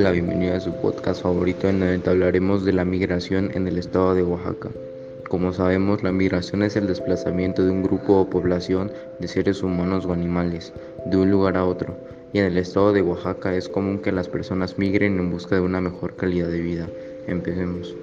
Hola, bienvenido a su podcast favorito en el que hablaremos de la migración en el estado de Oaxaca. Como sabemos, la migración es el desplazamiento de un grupo o población de seres humanos o animales de un lugar a otro, y en el estado de Oaxaca es común que las personas migren en busca de una mejor calidad de vida. Empecemos.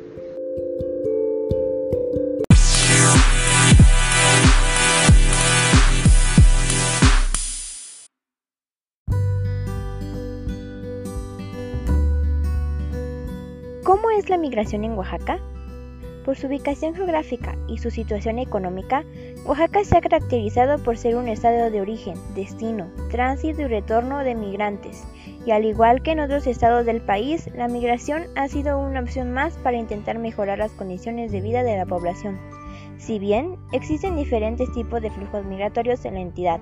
¿Cómo es la migración en Oaxaca? Por su ubicación geográfica y su situación económica, Oaxaca se ha caracterizado por ser un estado de origen, destino, tránsito y retorno de migrantes, y al igual que en otros estados del país, la migración ha sido una opción más para intentar mejorar las condiciones de vida de la población. Si bien existen diferentes tipos de flujos migratorios en la entidad,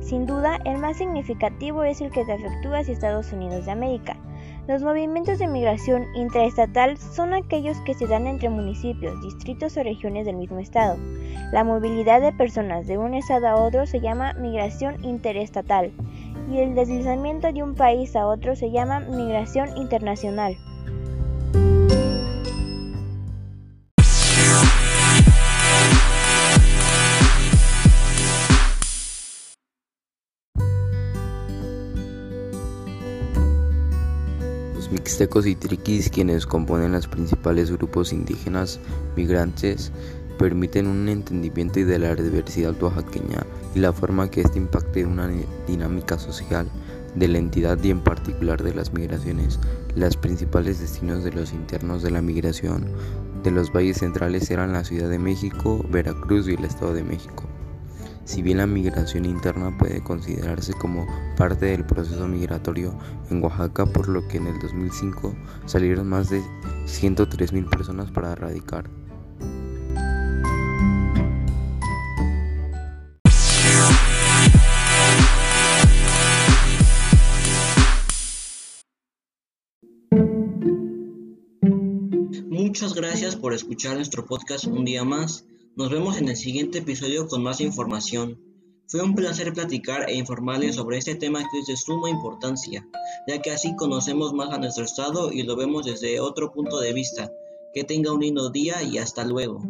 sin duda el más significativo es el que se efectúa hacia Estados Unidos de América, los movimientos de migración intraestatal son aquellos que se dan entre municipios, distritos o regiones del mismo estado. La movilidad de personas de un estado a otro se llama migración interestatal y el deslizamiento de un país a otro se llama migración internacional. Los mixtecos y triquis, quienes componen los principales grupos indígenas migrantes, permiten un entendimiento de la diversidad oaxaqueña y la forma que éste impacte una dinámica social de la entidad y en particular de las migraciones. Los principales destinos de los internos de la migración de los valles centrales eran la Ciudad de México, Veracruz y el Estado de México. Si bien la migración interna puede considerarse como parte del proceso migratorio en Oaxaca, por lo que en el 2005 salieron más de 103.000 personas para radicar. Muchas gracias por escuchar nuestro podcast un día más. Nos vemos en el siguiente episodio con más información. Fue un placer platicar e informarles sobre este tema que es de suma importancia, ya que así conocemos más a nuestro estado y lo vemos desde otro punto de vista. Que tenga un lindo día y hasta luego.